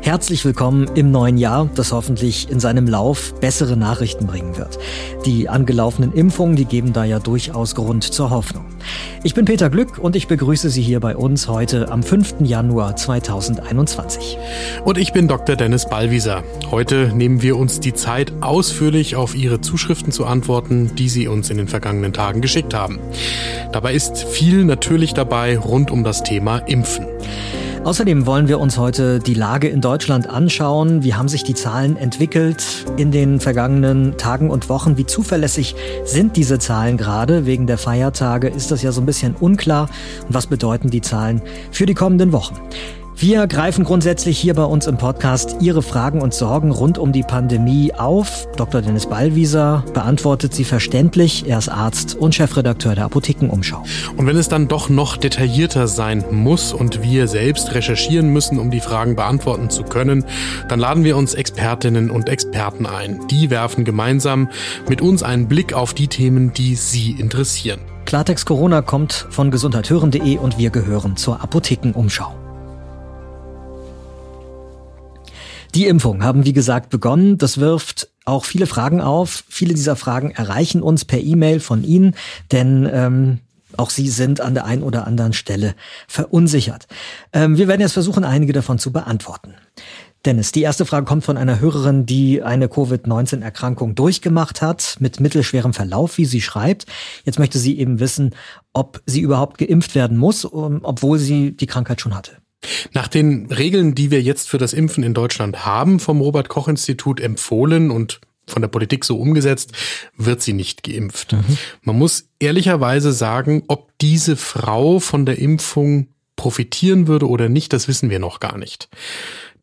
Herzlich willkommen im neuen Jahr, das hoffentlich in seinem Lauf bessere Nachrichten bringen wird. Die angelaufenen Impfungen, die geben da ja durchaus Grund zur Hoffnung. Ich bin Peter Glück und ich begrüße Sie hier bei uns heute am 5. Januar 2021. Und ich bin Dr. Dennis Ballwieser. Heute nehmen wir uns die Zeit, ausführlich auf Ihre Zuschriften zu antworten, die Sie uns in den vergangenen Tagen geschickt haben. Dabei ist viel natürlich dabei rund um das Thema Impfen. Außerdem wollen wir uns heute die Lage in Deutschland anschauen. Wie haben sich die Zahlen entwickelt in den vergangenen Tagen und Wochen? Wie zuverlässig sind diese Zahlen gerade? Wegen der Feiertage ist das ja so ein bisschen unklar. Und was bedeuten die Zahlen für die kommenden Wochen? Wir greifen grundsätzlich hier bei uns im Podcast Ihre Fragen und Sorgen rund um die Pandemie auf. Dr. Dennis Ballwieser beantwortet sie verständlich. Er ist Arzt und Chefredakteur der Apothekenumschau. Und wenn es dann doch noch detaillierter sein muss und wir selbst recherchieren müssen, um die Fragen beantworten zu können, dann laden wir uns Expertinnen und Experten ein. Die werfen gemeinsam mit uns einen Blick auf die Themen, die Sie interessieren. Klartext Corona kommt von gesundheithören.de und wir gehören zur Apothekenumschau. Die Impfung haben, wie gesagt, begonnen. Das wirft auch viele Fragen auf. Viele dieser Fragen erreichen uns per E-Mail von Ihnen, denn ähm, auch Sie sind an der einen oder anderen Stelle verunsichert. Ähm, wir werden jetzt versuchen, einige davon zu beantworten. Dennis, die erste Frage kommt von einer Hörerin, die eine Covid-19-Erkrankung durchgemacht hat, mit mittelschwerem Verlauf, wie sie schreibt. Jetzt möchte sie eben wissen, ob sie überhaupt geimpft werden muss, obwohl sie die Krankheit schon hatte. Nach den Regeln, die wir jetzt für das Impfen in Deutschland haben, vom Robert Koch Institut empfohlen und von der Politik so umgesetzt, wird sie nicht geimpft. Mhm. Man muss ehrlicherweise sagen, ob diese Frau von der Impfung profitieren würde oder nicht, das wissen wir noch gar nicht.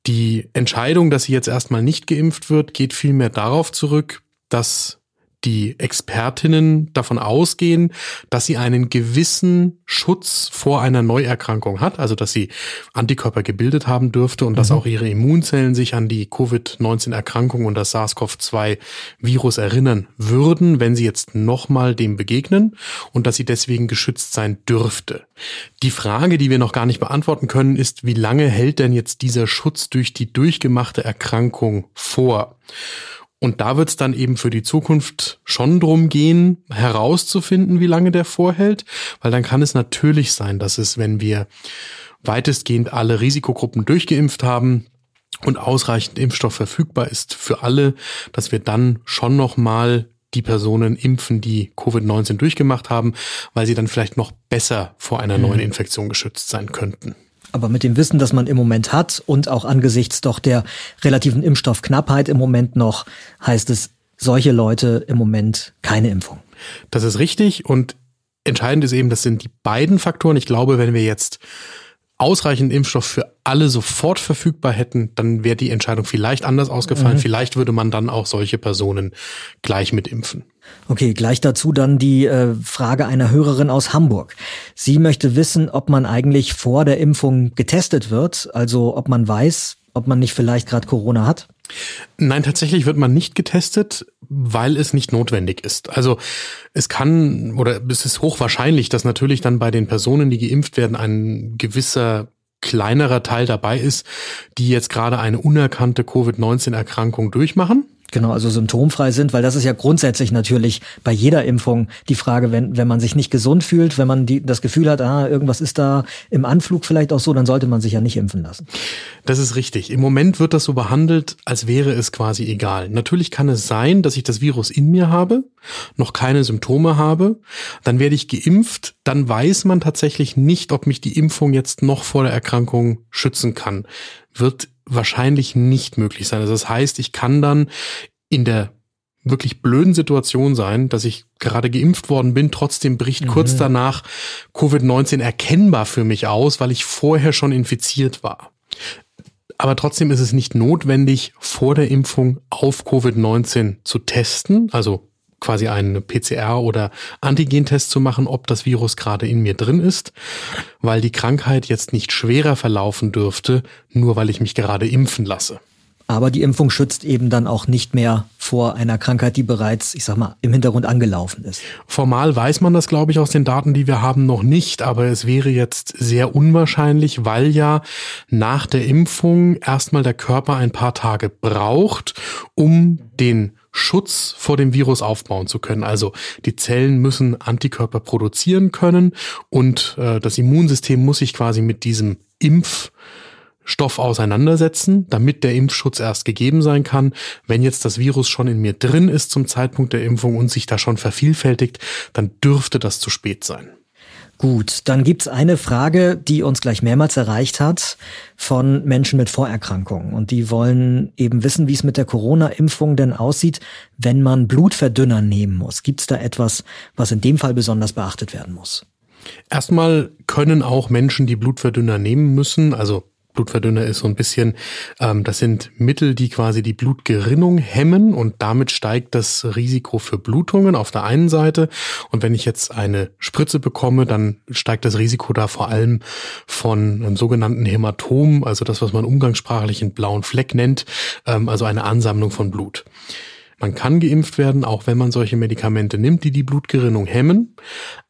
Die Entscheidung, dass sie jetzt erstmal nicht geimpft wird, geht vielmehr darauf zurück, dass die Expertinnen davon ausgehen, dass sie einen gewissen Schutz vor einer Neuerkrankung hat, also dass sie Antikörper gebildet haben dürfte und mhm. dass auch ihre Immunzellen sich an die Covid-19-Erkrankung und das SARS-CoV-2-Virus erinnern würden, wenn sie jetzt nochmal dem begegnen und dass sie deswegen geschützt sein dürfte. Die Frage, die wir noch gar nicht beantworten können, ist, wie lange hält denn jetzt dieser Schutz durch die durchgemachte Erkrankung vor? Und da wird es dann eben für die Zukunft schon drum gehen, herauszufinden, wie lange der vorhält, weil dann kann es natürlich sein, dass es, wenn wir weitestgehend alle Risikogruppen durchgeimpft haben und ausreichend Impfstoff verfügbar ist für alle, dass wir dann schon noch mal die Personen impfen, die Covid-19 durchgemacht haben, weil sie dann vielleicht noch besser vor einer neuen mhm. Infektion geschützt sein könnten. Aber mit dem Wissen, das man im Moment hat und auch angesichts doch der relativen Impfstoffknappheit im Moment noch, heißt es, solche Leute im Moment keine Impfung. Das ist richtig und entscheidend ist eben, das sind die beiden Faktoren. Ich glaube, wenn wir jetzt ausreichend Impfstoff für alle sofort verfügbar hätten, dann wäre die Entscheidung vielleicht anders ausgefallen. Mhm. Vielleicht würde man dann auch solche Personen gleich mit impfen. Okay, gleich dazu dann die äh, Frage einer Hörerin aus Hamburg. Sie möchte wissen, ob man eigentlich vor der Impfung getestet wird, also ob man weiß, ob man nicht vielleicht gerade Corona hat. Nein, tatsächlich wird man nicht getestet, weil es nicht notwendig ist. Also es kann oder es ist hochwahrscheinlich, dass natürlich dann bei den Personen, die geimpft werden, ein gewisser kleinerer Teil dabei ist, die jetzt gerade eine unerkannte Covid-19-Erkrankung durchmachen. Genau, also symptomfrei sind, weil das ist ja grundsätzlich natürlich bei jeder Impfung die Frage, wenn, wenn man sich nicht gesund fühlt, wenn man die, das Gefühl hat, ah, irgendwas ist da im Anflug vielleicht auch so, dann sollte man sich ja nicht impfen lassen. Das ist richtig. Im Moment wird das so behandelt, als wäre es quasi egal. Natürlich kann es sein, dass ich das Virus in mir habe, noch keine Symptome habe, dann werde ich geimpft, dann weiß man tatsächlich nicht, ob mich die Impfung jetzt noch vor der Erkrankung schützen kann. Wird wahrscheinlich nicht möglich sein. Also das heißt, ich kann dann in der wirklich blöden Situation sein, dass ich gerade geimpft worden bin, trotzdem bricht mhm. kurz danach Covid-19 erkennbar für mich aus, weil ich vorher schon infiziert war. Aber trotzdem ist es nicht notwendig, vor der Impfung auf Covid-19 zu testen, also quasi einen PCR- oder Antigentest zu machen, ob das Virus gerade in mir drin ist, weil die Krankheit jetzt nicht schwerer verlaufen dürfte, nur weil ich mich gerade impfen lasse. Aber die Impfung schützt eben dann auch nicht mehr vor einer Krankheit, die bereits, ich sag mal, im Hintergrund angelaufen ist. Formal weiß man das, glaube ich, aus den Daten, die wir haben, noch nicht, aber es wäre jetzt sehr unwahrscheinlich, weil ja nach der Impfung erstmal der Körper ein paar Tage braucht, um den Schutz vor dem Virus aufbauen zu können. Also die Zellen müssen Antikörper produzieren können und äh, das Immunsystem muss sich quasi mit diesem Impf Stoff auseinandersetzen, damit der Impfschutz erst gegeben sein kann. Wenn jetzt das Virus schon in mir drin ist zum Zeitpunkt der Impfung und sich da schon vervielfältigt, dann dürfte das zu spät sein. Gut, dann gibt's eine Frage, die uns gleich mehrmals erreicht hat von Menschen mit Vorerkrankungen. Und die wollen eben wissen, wie es mit der Corona-Impfung denn aussieht, wenn man Blutverdünner nehmen muss. Gibt's da etwas, was in dem Fall besonders beachtet werden muss? Erstmal können auch Menschen, die Blutverdünner nehmen müssen, also Blutverdünner ist so ein bisschen, ähm, das sind Mittel, die quasi die Blutgerinnung hemmen und damit steigt das Risiko für Blutungen auf der einen Seite. Und wenn ich jetzt eine Spritze bekomme, dann steigt das Risiko da vor allem von einem sogenannten Hämatom, also das, was man umgangssprachlich einen blauen Fleck nennt, ähm, also eine Ansammlung von Blut. Man kann geimpft werden, auch wenn man solche Medikamente nimmt, die die Blutgerinnung hemmen.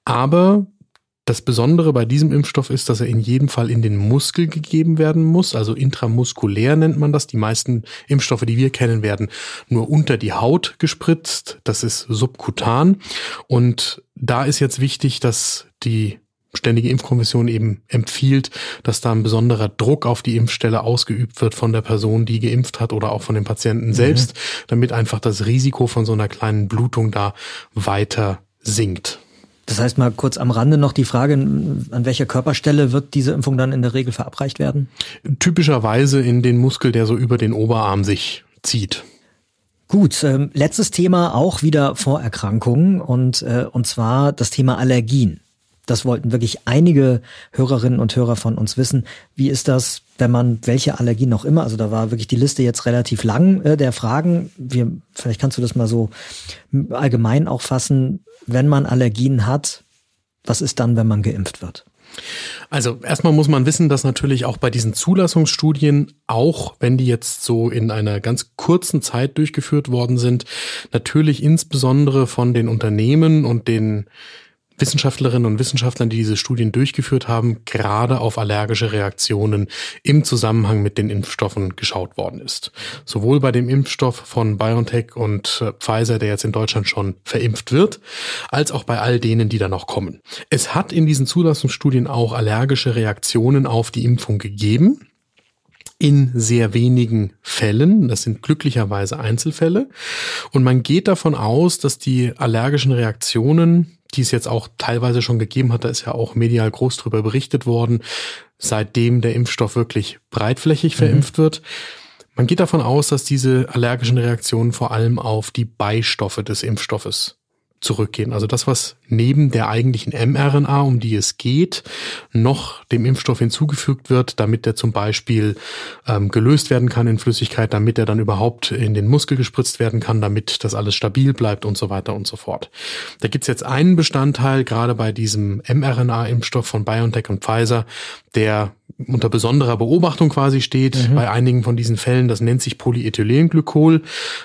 Aber das Besondere bei diesem Impfstoff ist, dass er in jedem Fall in den Muskel gegeben werden muss, also intramuskulär nennt man das. Die meisten Impfstoffe, die wir kennen, werden nur unter die Haut gespritzt. Das ist subkutan. Und da ist jetzt wichtig, dass die Ständige Impfkommission eben empfiehlt, dass da ein besonderer Druck auf die Impfstelle ausgeübt wird von der Person, die geimpft hat oder auch von dem Patienten selbst, mhm. damit einfach das Risiko von so einer kleinen Blutung da weiter sinkt. Das heißt mal kurz am Rande noch die Frage, an welcher Körperstelle wird diese Impfung dann in der Regel verabreicht werden? Typischerweise in den Muskel, der so über den Oberarm sich zieht. Gut, ähm, letztes Thema auch wieder Vorerkrankungen und, äh, und zwar das Thema Allergien. Das wollten wirklich einige Hörerinnen und Hörer von uns wissen. Wie ist das, wenn man welche Allergien noch immer, also da war wirklich die Liste jetzt relativ lang äh, der Fragen. Wir, vielleicht kannst du das mal so allgemein auch fassen. Wenn man Allergien hat, was ist dann, wenn man geimpft wird? Also erstmal muss man wissen, dass natürlich auch bei diesen Zulassungsstudien, auch wenn die jetzt so in einer ganz kurzen Zeit durchgeführt worden sind, natürlich insbesondere von den Unternehmen und den Wissenschaftlerinnen und Wissenschaftlern, die diese Studien durchgeführt haben, gerade auf allergische Reaktionen im Zusammenhang mit den Impfstoffen geschaut worden ist. Sowohl bei dem Impfstoff von BioNTech und äh, Pfizer, der jetzt in Deutschland schon verimpft wird, als auch bei all denen, die da noch kommen. Es hat in diesen Zulassungsstudien auch allergische Reaktionen auf die Impfung gegeben in sehr wenigen Fällen. Das sind glücklicherweise Einzelfälle. Und man geht davon aus, dass die allergischen Reaktionen die es jetzt auch teilweise schon gegeben hat, da ist ja auch medial groß drüber berichtet worden, seitdem der Impfstoff wirklich breitflächig mhm. verimpft wird. Man geht davon aus, dass diese allergischen Reaktionen vor allem auf die Beistoffe des Impfstoffes zurückgehen. Also das, was neben der eigentlichen mRNA, um die es geht, noch dem Impfstoff hinzugefügt wird, damit der zum Beispiel ähm, gelöst werden kann in Flüssigkeit, damit er dann überhaupt in den Muskel gespritzt werden kann, damit das alles stabil bleibt und so weiter und so fort. Da gibt's jetzt einen Bestandteil, gerade bei diesem mRNA-Impfstoff von BioNTech und Pfizer, der unter besonderer Beobachtung quasi steht mhm. bei einigen von diesen Fällen. Das nennt sich Polyethylenglykol.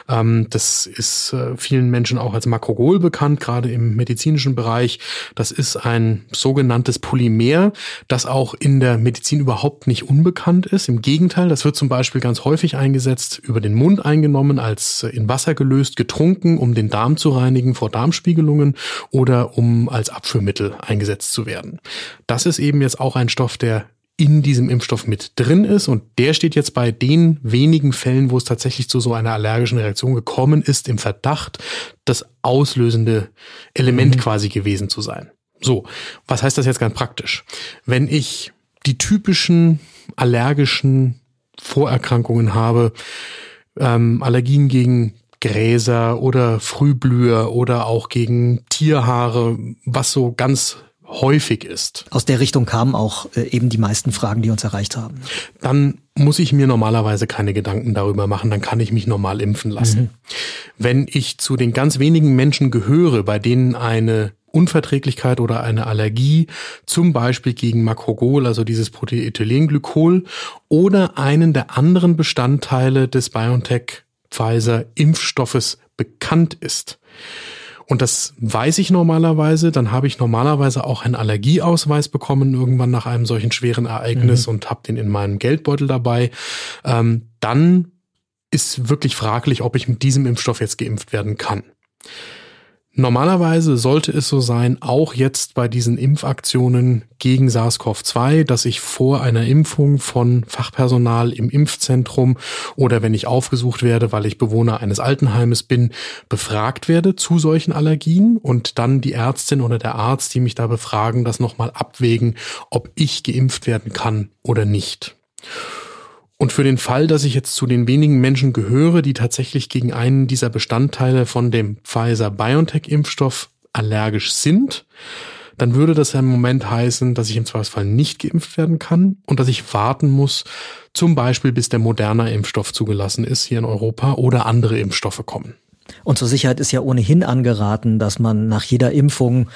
Ähm, das ist äh, vielen Menschen auch als Makrogol bekannt, gerade im medizinischen Bereich. Das ist ein sogenanntes Polymer, das auch in der Medizin überhaupt nicht unbekannt ist. Im Gegenteil, das wird zum Beispiel ganz häufig eingesetzt, über den Mund eingenommen, als in Wasser gelöst, getrunken, um den Darm zu reinigen vor Darmspiegelungen oder um als Abführmittel eingesetzt zu werden. Das ist eben jetzt auch ein Stoff, der in diesem Impfstoff mit drin ist. Und der steht jetzt bei den wenigen Fällen, wo es tatsächlich zu so einer allergischen Reaktion gekommen ist, im Verdacht, das auslösende Element mhm. quasi gewesen zu sein. So, was heißt das jetzt ganz praktisch? Wenn ich die typischen allergischen Vorerkrankungen habe, ähm, Allergien gegen Gräser oder Frühblüher oder auch gegen Tierhaare, was so ganz häufig ist. Aus der Richtung kamen auch äh, eben die meisten Fragen, die uns erreicht haben. Dann muss ich mir normalerweise keine Gedanken darüber machen, dann kann ich mich normal impfen lassen. Mhm. Wenn ich zu den ganz wenigen Menschen gehöre, bei denen eine Unverträglichkeit oder eine Allergie, zum Beispiel gegen Makrogol, also dieses Polyethylenglykol, oder einen der anderen Bestandteile des BioNTech Pfizer Impfstoffes bekannt ist. Und das weiß ich normalerweise. Dann habe ich normalerweise auch einen Allergieausweis bekommen, irgendwann nach einem solchen schweren Ereignis mhm. und habe den in meinem Geldbeutel dabei. Ähm, dann ist wirklich fraglich, ob ich mit diesem Impfstoff jetzt geimpft werden kann. Normalerweise sollte es so sein, auch jetzt bei diesen Impfaktionen gegen SARS-CoV-2, dass ich vor einer Impfung von Fachpersonal im Impfzentrum oder wenn ich aufgesucht werde, weil ich Bewohner eines Altenheimes bin, befragt werde zu solchen Allergien und dann die Ärztin oder der Arzt, die mich da befragen, das nochmal abwägen, ob ich geimpft werden kann oder nicht. Und für den Fall, dass ich jetzt zu den wenigen Menschen gehöre, die tatsächlich gegen einen dieser Bestandteile von dem Pfizer-BioNTech-Impfstoff allergisch sind, dann würde das ja im Moment heißen, dass ich im Zweifelsfall nicht geimpft werden kann und dass ich warten muss, zum Beispiel bis der moderne Impfstoff zugelassen ist hier in Europa oder andere Impfstoffe kommen. Und zur Sicherheit ist ja ohnehin angeraten, dass man nach jeder Impfung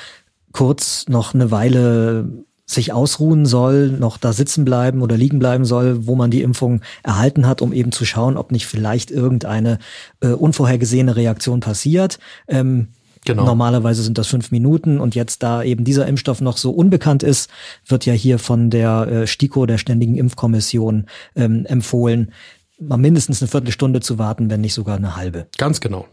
kurz noch eine Weile sich ausruhen soll, noch da sitzen bleiben oder liegen bleiben soll, wo man die Impfung erhalten hat, um eben zu schauen, ob nicht vielleicht irgendeine äh, unvorhergesehene Reaktion passiert. Ähm, Genau. Normalerweise sind das fünf Minuten und jetzt, da eben dieser Impfstoff noch so unbekannt ist, wird ja hier von der äh, STIKO, der Ständigen Impfkommission, ähm, empfohlen, mal mindestens eine Viertelstunde zu warten, wenn nicht sogar eine halbe. Ganz genau.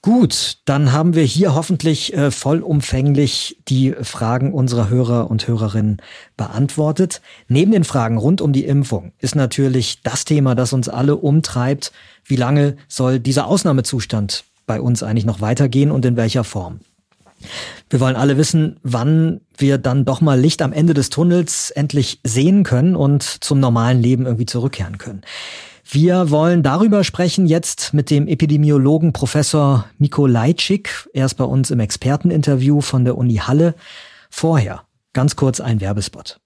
Gut, dann haben wir hier hoffentlich äh, vollumfänglich die Fragen unserer Hörer und Hörerinnen beantwortet. Neben den Fragen rund um die Impfung ist natürlich das Thema, das uns alle umtreibt. Wie lange soll dieser Ausnahmezustand bei uns eigentlich noch weitergehen und in welcher Form? Wir wollen alle wissen, wann wir dann doch mal Licht am Ende des Tunnels endlich sehen können und zum normalen Leben irgendwie zurückkehren können. Wir wollen darüber sprechen jetzt mit dem Epidemiologen Professor Miko Leitschik. Er ist bei uns im Experteninterview von der Uni Halle. Vorher ganz kurz ein Werbespot.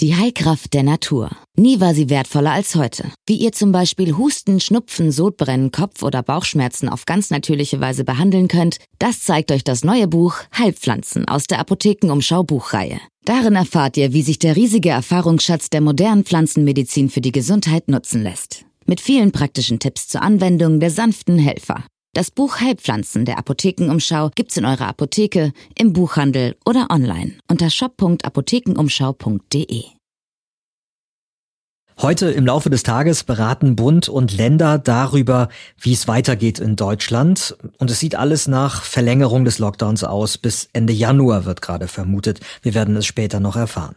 Die Heilkraft der Natur. Nie war sie wertvoller als heute. Wie ihr zum Beispiel Husten, Schnupfen, Sodbrennen, Kopf- oder Bauchschmerzen auf ganz natürliche Weise behandeln könnt, das zeigt euch das neue Buch Heilpflanzen aus der Apothekenumschau Buchreihe. Darin erfahrt ihr, wie sich der riesige Erfahrungsschatz der modernen Pflanzenmedizin für die Gesundheit nutzen lässt. Mit vielen praktischen Tipps zur Anwendung der sanften Helfer. Das Buch Heilpflanzen der Apothekenumschau gibt's in eurer Apotheke, im Buchhandel oder online unter shop.apothekenumschau.de. Heute im Laufe des Tages beraten Bund und Länder darüber, wie es weitergeht in Deutschland. Und es sieht alles nach Verlängerung des Lockdowns aus. Bis Ende Januar wird gerade vermutet. Wir werden es später noch erfahren.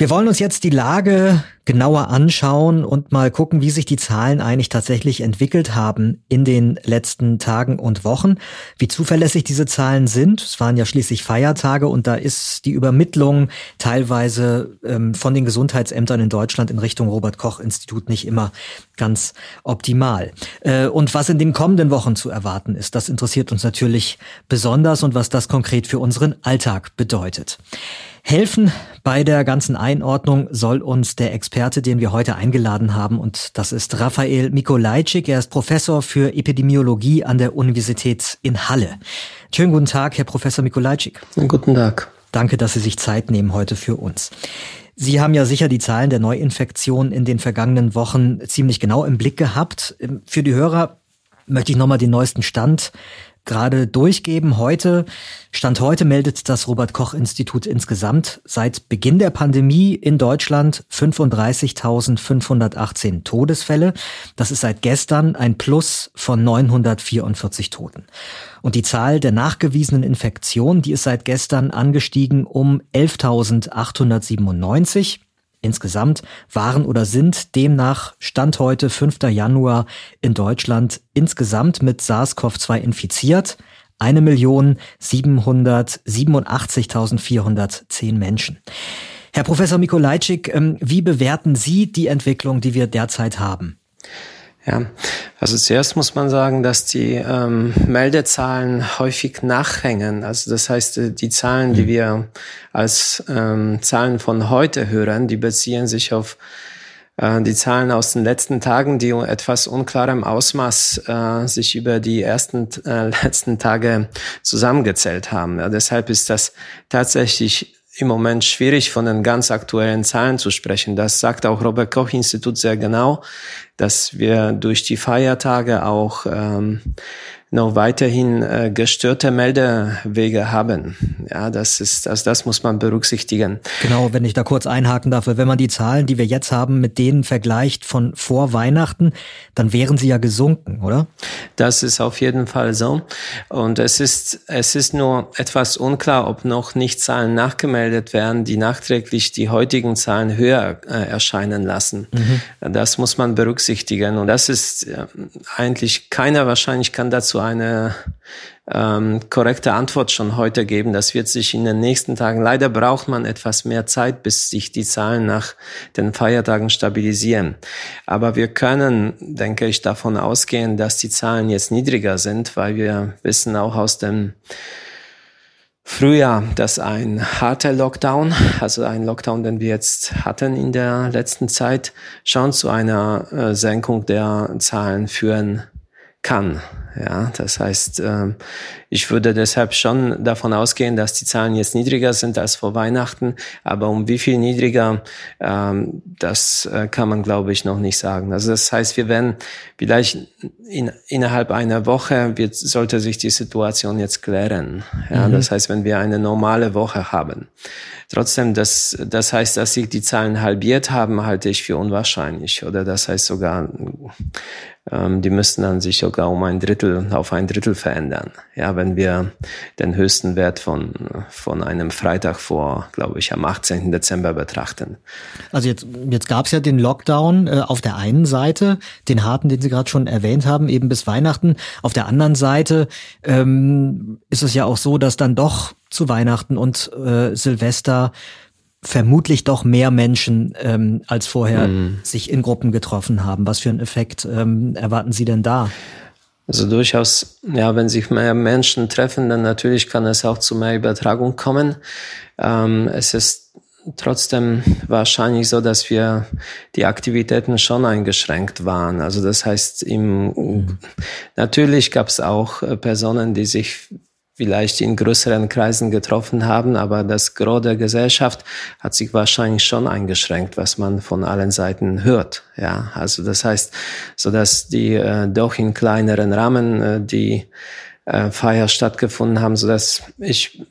Wir wollen uns jetzt die Lage genauer anschauen und mal gucken, wie sich die Zahlen eigentlich tatsächlich entwickelt haben in den letzten Tagen und Wochen, wie zuverlässig diese Zahlen sind. Es waren ja schließlich Feiertage und da ist die Übermittlung teilweise ähm, von den Gesundheitsämtern in Deutschland in Richtung Robert Koch Institut nicht immer ganz optimal. Äh, und was in den kommenden Wochen zu erwarten ist, das interessiert uns natürlich besonders und was das konkret für unseren Alltag bedeutet. Helfen bei der ganzen Einordnung soll uns der Experte, den wir heute eingeladen haben, und das ist Raphael Mikolajczyk. Er ist Professor für Epidemiologie an der Universität in Halle. Schönen guten Tag, Herr Professor Mikolajczyk. Guten Tag. Danke, dass Sie sich Zeit nehmen heute für uns. Sie haben ja sicher die Zahlen der Neuinfektionen in den vergangenen Wochen ziemlich genau im Blick gehabt. Für die Hörer möchte ich nochmal den neuesten Stand gerade durchgeben. Heute, Stand heute meldet das Robert Koch Institut insgesamt seit Beginn der Pandemie in Deutschland 35.518 Todesfälle. Das ist seit gestern ein Plus von 944 Toten. Und die Zahl der nachgewiesenen Infektionen, die ist seit gestern angestiegen um 11.897. Insgesamt waren oder sind demnach Stand heute 5. Januar in Deutschland insgesamt mit SARS-CoV-2 infiziert. 1.787.410 Menschen. Herr Professor Mikolajczyk, ähm, wie bewerten Sie die Entwicklung, die wir derzeit haben? Ja, also zuerst muss man sagen, dass die ähm, Meldezahlen häufig nachhängen. Also das heißt, äh, die Zahlen, die mhm. wir als ähm, Zahlen von heute hören, die beziehen sich auf Äh, die Zahlen aus den letzten Tagen, die etwas unklarem Ausmaß äh, sich über die ersten äh, letzten Tage zusammengezählt haben. Ja, deshalb ist das tatsächlich im Moment schwierig, von den ganz aktuellen Zahlen zu sprechen. Das sagt auch Robert Koch Institut sehr genau, dass wir durch die Feiertage auch ähm, noch weiterhin äh, gestörte Meldewege haben. Ja, das ist, also das muss man berücksichtigen. Genau, wenn ich da kurz einhaken darf, wenn man die Zahlen, die wir jetzt haben, mit denen vergleicht von vor Weihnachten, dann wären sie ja gesunken, oder? Das ist auf jeden Fall so. Und es ist, es ist nur etwas unklar, ob noch nicht Zahlen nachgemeldet werden, die nachträglich die heutigen Zahlen höher äh, erscheinen lassen. Mhm. Das muss man berücksichtigen. Und das ist äh, eigentlich keiner wahrscheinlich kann dazu eine ähm, korrekte Antwort schon heute geben. Das wird sich in den nächsten Tagen, leider braucht man etwas mehr Zeit, bis sich die Zahlen nach den Feiertagen stabilisieren. Aber wir können, denke ich, davon ausgehen, dass die Zahlen jetzt niedriger sind, weil wir wissen auch aus dem Frühjahr, dass ein harter Lockdown, also ein Lockdown, den wir jetzt hatten in der letzten Zeit, schon zu einer äh, Senkung der Zahlen führen kann. Ja, das heißt, ähm, ich würde deshalb schon davon ausgehen, dass die Zahlen jetzt niedriger sind als vor Weihnachten. Aber um wie viel niedriger, ähm, das äh, kann man, glaube ich, noch nicht sagen. Also das heißt, wir werden vielleicht in, innerhalb einer Woche wird, sollte sich die Situation jetzt klären. Ja, mhm. das heißt, wenn wir eine normale Woche haben. Trotzdem, das, das heißt, dass sich die Zahlen halbiert haben, halte ich für unwahrscheinlich. Oder das heißt sogar, ähm, die müssten dann sich sogar um ein Drittel, auf ein Drittel verändern. Ja, wenn wir den höchsten Wert von, von einem Freitag vor, glaube ich, am 18. Dezember betrachten. Also jetzt, jetzt gab es ja den Lockdown äh, auf der einen Seite, den harten, den Sie gerade schon erwähnt haben, eben bis Weihnachten. Auf der anderen Seite ähm, ist es ja auch so, dass dann doch zu Weihnachten und äh, Silvester vermutlich doch mehr Menschen ähm, als vorher mhm. sich in Gruppen getroffen haben. Was für einen Effekt ähm, erwarten Sie denn da? Also durchaus, ja, wenn sich mehr Menschen treffen, dann natürlich kann es auch zu mehr Übertragung kommen. Ähm, es ist trotzdem wahrscheinlich so, dass wir die Aktivitäten schon eingeschränkt waren. Also das heißt, im, mhm. natürlich gab es auch äh, Personen, die sich vielleicht in größeren Kreisen getroffen haben, aber das Gros der Gesellschaft hat sich wahrscheinlich schon eingeschränkt, was man von allen Seiten hört. Ja, also das heißt, so dass die äh, doch in kleineren Rahmen äh, die äh, Feier stattgefunden haben, so dass ich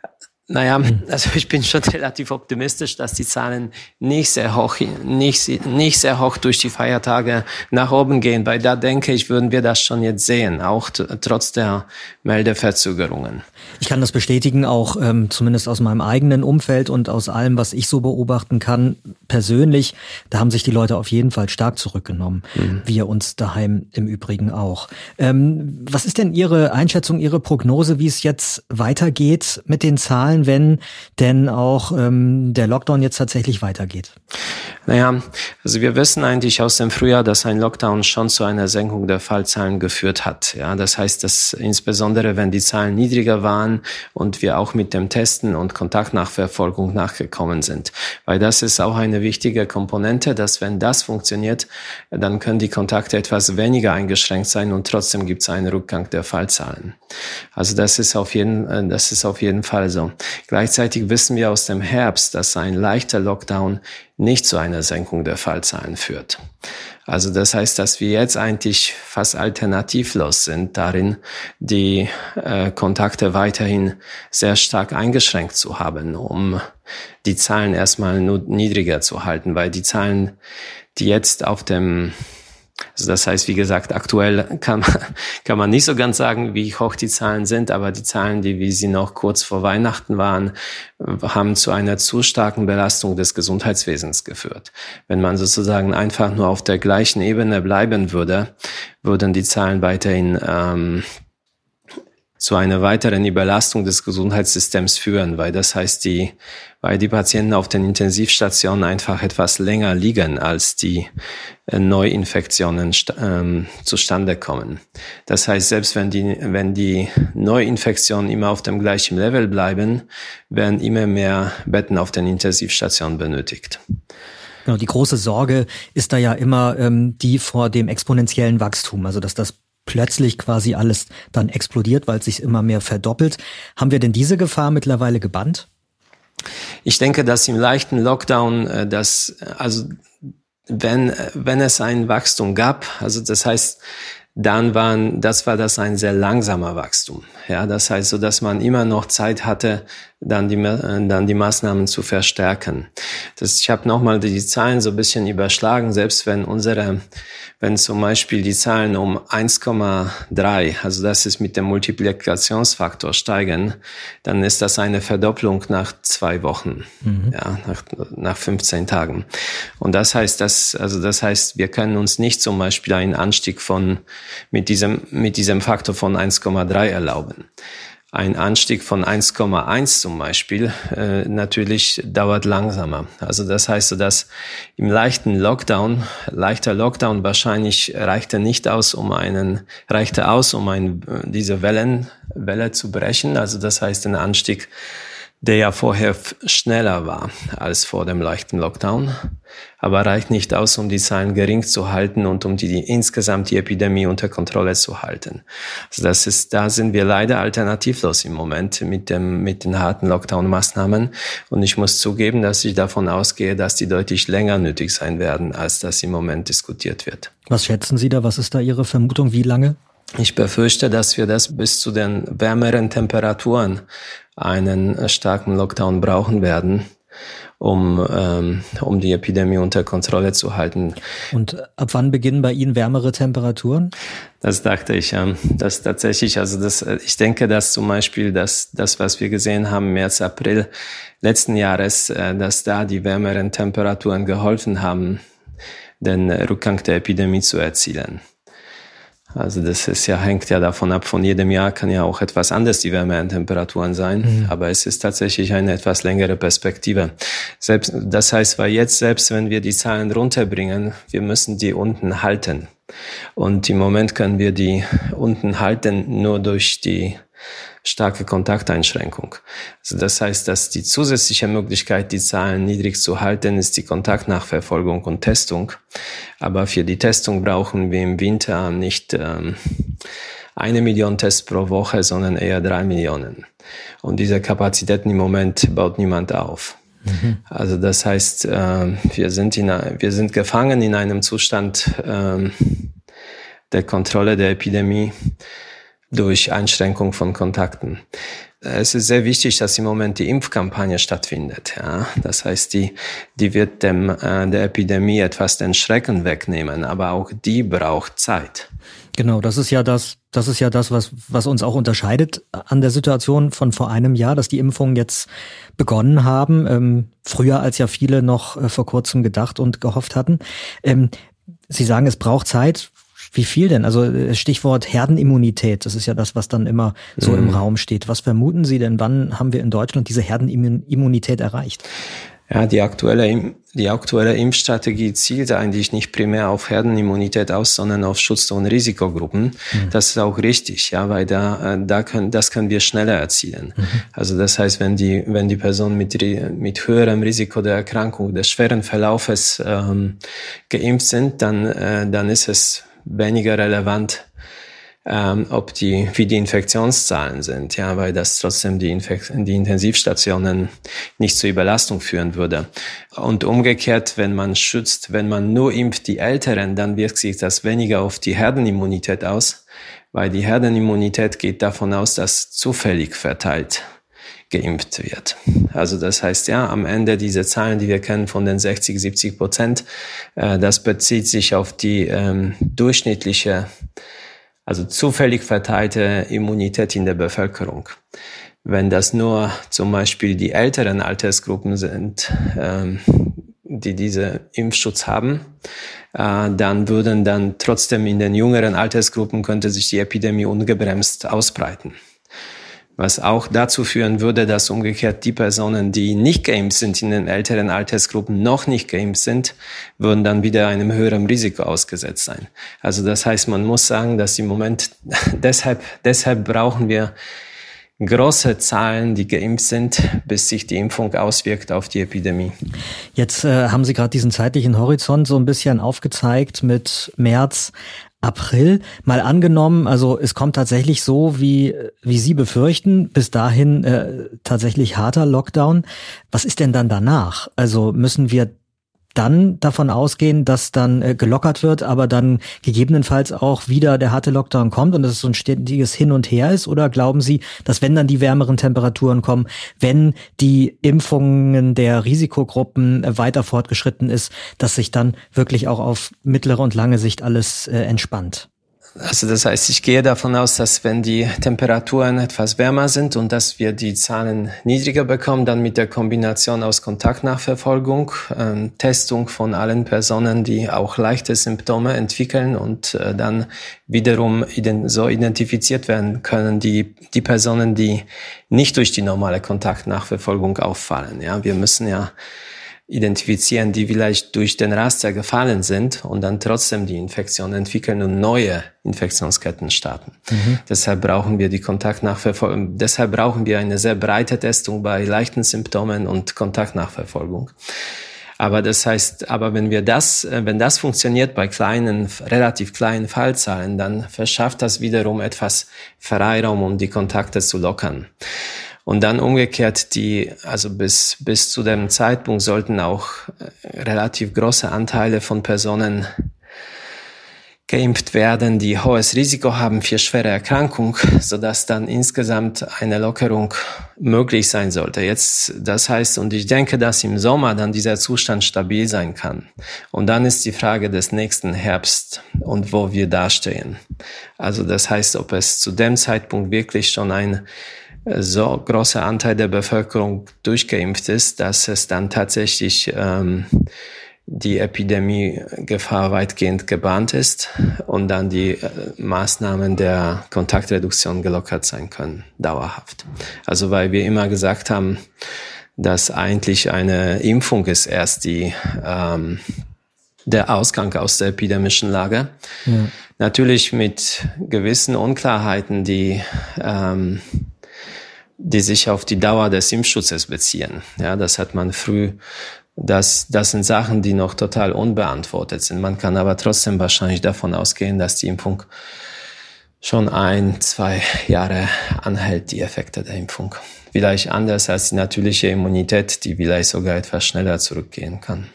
naja, hm. also ich bin schon relativ optimistisch, dass die Zahlen nicht sehr hoch, nicht, nicht sehr hoch durch die Feiertage nach oben gehen, weil da denke ich, würden wir das schon jetzt sehen, auch trotz der Meldeverzögerungen. Ich kann das bestätigen, auch ähm, zumindest aus meinem eigenen Umfeld und aus allem, was ich so beobachten kann, persönlich, da haben sich die Leute auf jeden Fall stark zurückgenommen. Mhm. Wir uns daheim im Übrigen auch. Ähm, was ist denn Ihre Einschätzung, Ihre Prognose, wie es jetzt weitergeht mit den Zahlen? wenn denn auch ähm, der Lockdown jetzt tatsächlich weitergeht? Naja, also wir wissen eigentlich aus dem Frühjahr, dass ein Lockdown schon zu einer Senkung der Fallzahlen geführt hat. Ja, das heißt, dass insbesondere wenn die Zahlen niedriger waren und wir auch mit dem Testen und Kontaktnachverfolgung nachgekommen sind. Weil das ist auch eine wichtige Komponente, dass wenn das funktioniert, dann können die Kontakte etwas weniger eingeschränkt sein und trotzdem gibt es einen Rückgang der Fallzahlen. Also das ist auf jeden, äh, das ist auf jeden Fall so. Gleichzeitig wissen wir aus dem Herbst, dass ein leichter Lockdown nicht zu einer Senkung der Fallzahlen führt. Also das heißt, dass wir jetzt eigentlich fast alternativlos sind darin, die äh, Kontakte weiterhin sehr stark eingeschränkt zu haben, um die Zahlen erstmal nur niedriger zu halten, weil die Zahlen, die jetzt auf dem also das heißt, wie gesagt, aktuell kann man, kann man nicht so ganz sagen, wie hoch die Zahlen sind, aber die Zahlen, die wie sie noch kurz vor Weihnachten waren, haben zu einer zu starken Belastung des Gesundheitswesens geführt. Wenn man sozusagen einfach nur auf der gleichen Ebene bleiben würde, würden die Zahlen weiterhin ähm, zu einer weiteren Überlastung des Gesundheitssystems führen, weil das heißt, die, weil die Patienten auf den Intensivstationen einfach etwas länger liegen, als die äh, Neuinfektionen ähm, zustande kommen. Das heißt, selbst wenn die, wenn die Neuinfektionen immer auf dem gleichen Level bleiben, werden immer mehr Betten auf den Intensivstationen benötigt. Genau, die große Sorge ist da ja immer ähm, die vor dem exponentiellen Wachstum, also dass das plötzlich quasi alles dann explodiert, weil es sich immer mehr verdoppelt. Haben wir denn diese Gefahr mittlerweile gebannt? Ich denke, dass im leichten Lockdown, äh, dass also wenn wenn es ein Wachstum gab, also das heißt dann waren, das war das ein sehr langsamer Wachstum. Ja, das heißt so, dass man immer noch Zeit hatte, dann die, dann die Maßnahmen zu verstärken. Das, ich habe nochmal die Zahlen so ein bisschen überschlagen, selbst wenn unsere, wenn zum Beispiel die Zahlen um 1,3, also das ist mit dem Multiplikationsfaktor steigen, dann ist das eine Verdopplung nach zwei Wochen, mhm. ja, nach, nach 15 Tagen. Und das heißt, dass, also das heißt, wir können uns nicht zum Beispiel einen Anstieg von, mit diesem, mit diesem Faktor von 1,3 erlauben. Ein Anstieg von 1,1 zum Beispiel äh, natürlich dauert langsamer. Also das heißt, dass im leichten Lockdown, leichter Lockdown wahrscheinlich reichte nicht aus, um einen reichte aus, um ein, diese Wellen Welle zu brechen. Also das heißt, ein Anstieg der ja vorher schneller war als vor dem leichten Lockdown, aber reicht nicht aus, um die Zahlen gering zu halten und um die, die insgesamt die Epidemie unter Kontrolle zu halten. Also das ist, da sind wir leider alternativlos im Moment mit dem, mit den harten Lockdown-Maßnahmen. Und ich muss zugeben, dass ich davon ausgehe, dass die deutlich länger nötig sein werden, als das im Moment diskutiert wird. Was schätzen Sie da? Was ist da Ihre Vermutung? Wie lange? Ich befürchte, dass wir das bis zu den wärmeren Temperaturen einen starken Lockdown brauchen werden, um, ähm, um die Epidemie unter Kontrolle zu halten. Und ab wann beginnen bei Ihnen wärmere Temperaturen? Das dachte ich. Ja. Das tatsächlich, also das, ich denke, dass zum Beispiel das, das, was wir gesehen haben, März, April letzten Jahres, äh, dass da die wärmeren Temperaturen geholfen haben, den Rückgang der Epidemie zu erzielen. Also das ist ja, hängt ja davon ab, von jedem Jahr kann ja auch etwas anders die Wärmetemperaturen sein, mhm. aber es ist tatsächlich eine etwas längere Perspektive. Selbst, das heißt, weil jetzt, selbst wenn wir die Zahlen runterbringen, wir müssen die unten halten. Und im Moment können wir die unten halten nur durch die starke Kontakteinschränkung. Also das heißt, dass die zusätzliche Möglichkeit, die Zahlen niedrig zu halten, ist die Kontaktnachverfolgung und Testung. Aber für die Testung brauchen wir im Winter nicht ähm, eine Million Tests pro Woche, sondern eher drei Millionen. Und diese Kapazitäten im Moment baut niemand auf. Mhm. Also das heißt, äh, wir sind in, wir sind gefangen in einem Zustand äh, der Kontrolle der Epidemie durch Einschränkung von Kontakten. Es ist sehr wichtig, dass im Moment die Impfkampagne stattfindet. Ja. Das heißt, die, die wird dem, äh, der Epidemie etwas den Schrecken wegnehmen, aber auch die braucht Zeit. Genau, das ist ja das, das ist ja das, was, was uns auch unterscheidet an der Situation von vor einem Jahr, dass die Impfungen jetzt begonnen haben, ähm, früher als ja viele noch äh, vor kurzem gedacht und gehofft hatten. Ähm, Sie sagen, es braucht Zeit. Wie viel denn? Also äh, Stichwort Herdenimmunität, das ist ja das, was dann immer so mhm. im Raum steht. Was vermuten Sie denn, wann haben wir in Deutschland diese Herdenimmunität erreicht? Ja, die aktuelle, die aktuelle Impfstrategie zielt eigentlich nicht primär auf Herdenimmunität aus, sondern auf Schutz- und Risikogruppen. Mhm. Das ist auch richtig, ja, weil da, äh, da können, das können wir schneller erzielen. Mhm. Also das heißt, wenn die, wenn die Person mit, mit höherem Risiko der Erkrankung, des schweren Verlaufes ähm, geimpft sind, dann, äh, dann ist es weniger relevant, ähm, ob die, wie die Infektionszahlen sind, ja, weil das trotzdem die, Infek die Intensivstationen nicht zur Überlastung führen würde. Und umgekehrt, wenn man schützt, wenn man nur impft die Älteren, dann wirkt sich das weniger auf die Herdenimmunität aus, weil die Herdenimmunität geht davon aus, dass zufällig verteilt geimpft wird. Also das heißt ja, am Ende diese Zahlen, die wir kennen von den 60, 70 Prozent, äh, das bezieht sich auf die ähm, durchschnittliche, also zufällig verteilte Immunität in der Bevölkerung. Wenn das nur zum Beispiel die älteren Altersgruppen sind, ähm, die diese Impfschutz haben, äh, dann würden dann trotzdem in den jüngeren Altersgruppen könnte sich die Epidemie ungebremst ausbreiten was auch dazu führen würde, dass umgekehrt die Personen, die nicht geimpft sind, in den älteren Altersgruppen noch nicht geimpft sind, würden dann wieder einem höheren Risiko ausgesetzt sein. Also das heißt, man muss sagen, dass im Moment deshalb, deshalb brauchen wir große Zahlen, die geimpft sind, bis sich die Impfung auswirkt auf die Epidemie. Jetzt äh, haben Sie gerade diesen zeitlichen Horizont so ein bisschen aufgezeigt mit März. April mal angenommen, also es kommt tatsächlich so, wie, wie Sie befürchten, bis dahin äh, tatsächlich harter Lockdown. Was ist denn dann danach? Also müssen wir dann davon ausgehen, dass dann äh, gelockert wird, aber dann gegebenenfalls auch wieder der harte Lockdown kommt und es so ein ständiges Hin und Her ist? Oder glauben Sie, dass wenn dann die wärmeren Temperaturen kommen, wenn die Impfungen der Risikogruppen äh, weiter fortgeschritten ist, dass sich dann wirklich auch auf mittlere und lange Sicht alles äh, entspannt? Also das heißt, ich gehe davon aus, dass wenn die Temperaturen etwas wärmer sind und dass wir die Zahlen niedriger bekommen, dann mit der Kombination aus Kontaktnachverfolgung, ähm, Testung von allen Personen, die auch leichte Symptome entwickeln und äh, dann wiederum so identifiziert werden können, die, die Personen, die nicht durch die normale Kontaktnachverfolgung auffallen. Ja, wir müssen ja identifizieren, die vielleicht durch den Raster gefallen sind und dann trotzdem die Infektion entwickeln und neue Infektionsketten starten. Mhm. Deshalb brauchen wir die Kontaktnachverfolgung, deshalb brauchen wir eine sehr breite Testung bei leichten Symptomen und Kontaktnachverfolgung. Aber das heißt, aber wenn wir das, äh, wenn das funktioniert bei kleinen, relativ kleinen Fallzahlen, dann verschafft das wiederum etwas Freiraum, um die Kontakte zu lockern. Und dann umgekehrt die, also bis, bis zu dem Zeitpunkt sollten auch äh, relativ große Anteile von Personen geimpft werden, die hohes Risiko haben für schwere Erkrankung, so dass dann insgesamt eine Lockerung möglich sein sollte. Jetzt, das heißt, und ich denke, dass im Sommer dann dieser Zustand stabil sein kann. Und dann ist die Frage des nächsten Herbst und wo wir dastehen. Also das heißt, ob es zu dem Zeitpunkt wirklich schon ein so großer Anteil der Bevölkerung durchgeimpft ist, dass es dann tatsächlich ähm, die Epidemiegefahr weitgehend gebahnt ist und dann die äh, Maßnahmen der Kontaktreduktion gelockert sein können, dauerhaft. Also weil wir immer gesagt haben, dass eigentlich eine Impfung ist erst die ähm, der Ausgang aus der epidemischen Lage. Ja. Natürlich mit gewissen Unklarheiten, die ähm, die sich auf die Dauer des Impfschutzes beziehen. Ja, das hat man früh das, das sind Sachen, die noch total unbeantwortet sind. Man kann aber trotzdem wahrscheinlich davon ausgehen, dass die Impfung schon ein, zwei Jahre anhält, die Effekte der Impfung. Vielleicht anders als die natürliche Immunität, die vielleicht sogar etwas schneller zurückgehen kann.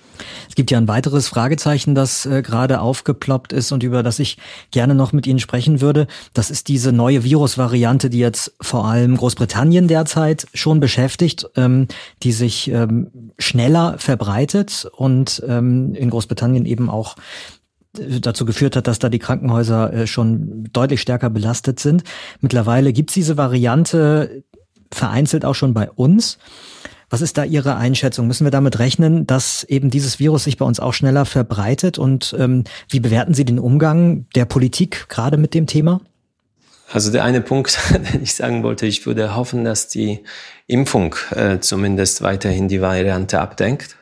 Es gibt ja ein weiteres Fragezeichen, das äh, gerade aufgeploppt ist und über das ich gerne noch mit Ihnen sprechen würde. Das ist diese neue Virusvariante, die jetzt vor allem Großbritannien derzeit schon beschäftigt, ähm, die sich ähm, schneller verbreitet und ähm, in Großbritannien eben auch äh, dazu geführt hat, dass da die Krankenhäuser äh, schon deutlich stärker belastet sind. Mittlerweile gibt's diese Variante vereinzelt auch schon bei uns. Was ist da Ihre Einschätzung? Müssen wir damit rechnen, dass eben dieses Virus sich bei uns auch schneller verbreitet? Und ähm, wie bewerten Sie den Umgang der Politik gerade mit dem Thema? Also der eine Punkt, den ich sagen wollte, ich würde hoffen, dass die Impfung äh, zumindest weiterhin die Variante abdenkt.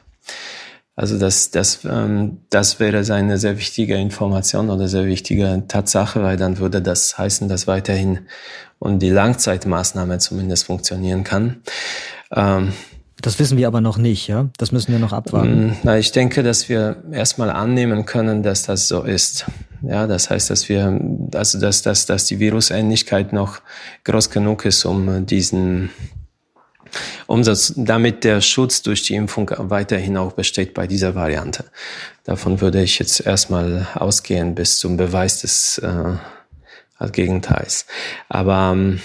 Also das, das, ähm, das wäre eine sehr wichtige Information oder sehr wichtige Tatsache, weil dann würde das heißen, dass weiterhin und die Langzeitmaßnahme zumindest funktionieren kann. Ähm, das wissen wir aber noch nicht, ja? Das müssen wir noch abwarten. Mm, na, ich denke, dass wir erstmal annehmen können, dass das so ist. Ja, das heißt, dass wir, also dass, dass, dass die Virusähnlichkeit noch groß genug ist, um diesen um das, damit der Schutz durch die Impfung weiterhin auch besteht bei dieser Variante. Davon würde ich jetzt erstmal ausgehen bis zum Beweis des äh, Gegenteils. Aber ähm,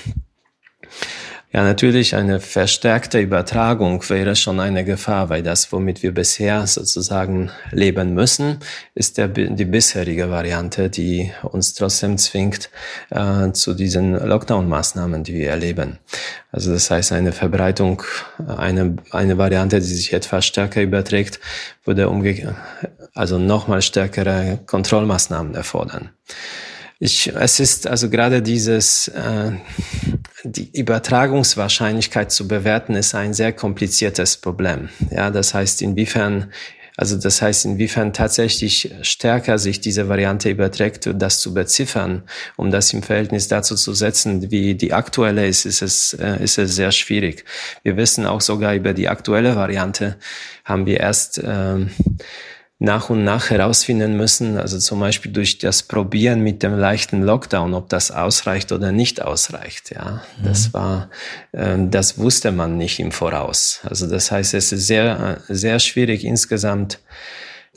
ja, natürlich eine verstärkte Übertragung wäre schon eine Gefahr, weil das, womit wir bisher sozusagen leben müssen, ist der, die bisherige Variante, die uns trotzdem zwingt äh, zu diesen Lockdown-Maßnahmen, die wir erleben. Also das heißt, eine Verbreitung, eine, eine Variante, die sich etwas stärker überträgt, würde umge also nochmal stärkere Kontrollmaßnahmen erfordern. Ich, es ist also gerade dieses, äh, die Übertragungswahrscheinlichkeit zu bewerten, ist ein sehr kompliziertes Problem. Ja, das heißt, inwiefern Also das heißt, inwiefern tatsächlich stärker sich diese Variante überträgt, das zu beziffern, um das im Verhältnis dazu zu setzen, wie die aktuelle ist, ist es, äh, ist es sehr schwierig. Wir wissen auch sogar über die aktuelle Variante, haben wir erst ähm, nach und nach herausfinden müssen, also zum Beispiel durch das Probieren mit dem leichten Lockdown, ob das ausreicht oder nicht ausreicht. Ja, mhm. das war, äh, das wusste man nicht im Voraus. Also das heißt, es ist sehr, sehr schwierig insgesamt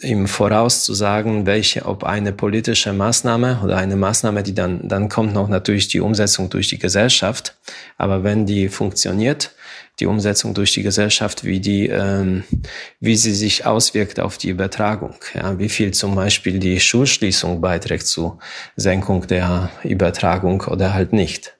im Voraus zu sagen, welche, ob eine politische Maßnahme oder eine Maßnahme, die dann, dann kommt noch natürlich die Umsetzung durch die Gesellschaft. Aber wenn die funktioniert, die Umsetzung durch die Gesellschaft, wie die, ähm, wie sie sich auswirkt auf die Übertragung. Ja, wie viel zum Beispiel die Schulschließung beiträgt zur Senkung der Übertragung oder halt nicht.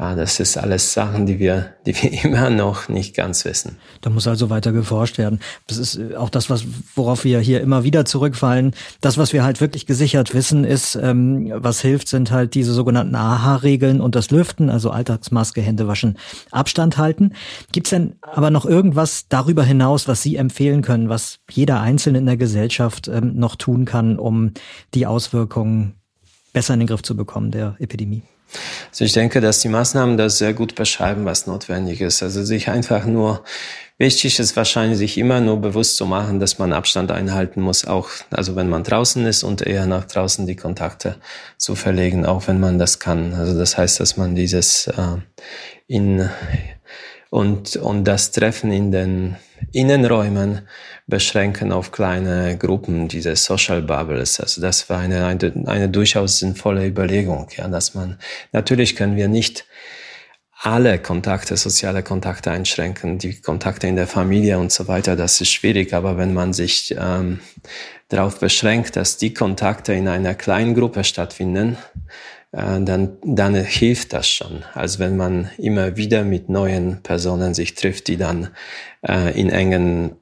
Ja, das ist alles Sachen, die wir, die wir immer noch nicht ganz wissen. Da muss also weiter geforscht werden. Das ist äh, auch das, was, worauf wir hier immer wieder zurückfallen. Das, was wir halt wirklich gesichert wissen, ist, ähm, was hilft, sind halt diese sogenannten AHA-Regeln und das Lüften, also Alltagsmaske, Hände waschen, Abstand halten. Gibt's denn aber noch irgendwas darüber hinaus, was Sie empfehlen können, was jeder Einzelne in der Gesellschaft ähm, noch tun kann, um die Auswirkungen besser in den Griff zu bekommen der Epidemie? Also ich denke, dass die Maßnahmen das sehr gut beschreiben, was notwendig ist. Also sich einfach nur Wichtig ist wahrscheinlich, sich immer nur bewusst zu machen, dass man Abstand einhalten muss, auch also wenn man draußen ist und eher nach draußen die Kontakte zu verlegen, auch wenn man das kann. Also das heißt, dass man dieses äh, in und, und das Treffen in den Innenräumen beschränken auf kleine Gruppen, diese Social Bubbles. Also das war eine, eine, eine durchaus sinnvolle Überlegung, ja, dass man, natürlich können wir nicht alle Kontakte, soziale Kontakte einschränken, die Kontakte in der Familie und so weiter, das ist schwierig, aber wenn man sich ähm, darauf beschränkt, dass die Kontakte in einer kleinen Gruppe stattfinden, dann, dann hilft das schon. als wenn man immer wieder mit neuen Personen sich trifft, die dann äh, in engen,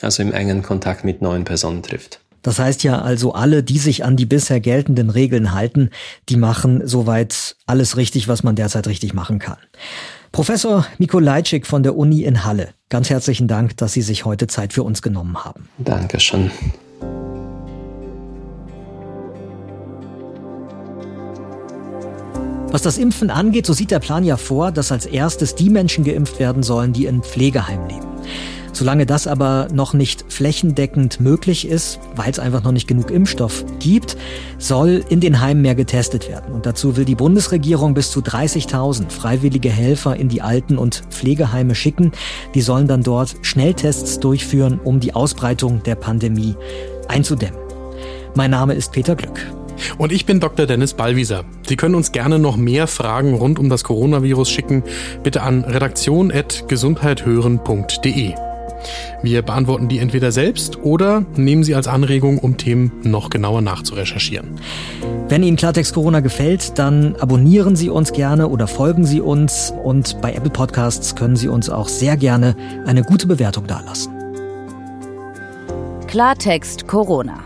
also im engen Kontakt mit neuen Personen trifft. Das heißt ja also, alle, die sich an die bisher geltenden Regeln halten, die machen soweit alles richtig, was man derzeit richtig machen kann. Professor Mikolajczyk von der Uni in Halle, ganz herzlichen Dank, dass Sie sich heute Zeit für uns genommen haben. Dankeschön. Was das Impfen angeht, so sieht der Plan ja vor, dass als erstes die Menschen geimpft werden sollen, die in Pflegeheimen leben. Solange das aber noch nicht flächendeckend möglich ist, weil es einfach noch nicht genug Impfstoff gibt, soll in den Heimen mehr getestet werden. Und dazu will die Bundesregierung bis zu 30.000 freiwillige Helfer in die Alten- und Pflegeheime schicken. Die sollen dann dort Schnelltests durchführen, um die Ausbreitung der Pandemie einzudämmen. Mein Name ist Peter Glück. Und ich bin Dr. Dennis Ballwieser. Sie können uns gerne noch mehr Fragen rund um das Coronavirus schicken. Bitte an redaktion.gesundheithören.de. Wir beantworten die entweder selbst oder nehmen sie als Anregung, um Themen noch genauer nachzurecherchieren. Wenn Ihnen Klartext Corona gefällt, dann abonnieren Sie uns gerne oder folgen Sie uns und bei Apple Podcasts können Sie uns auch sehr gerne eine gute Bewertung dalassen. Klartext Corona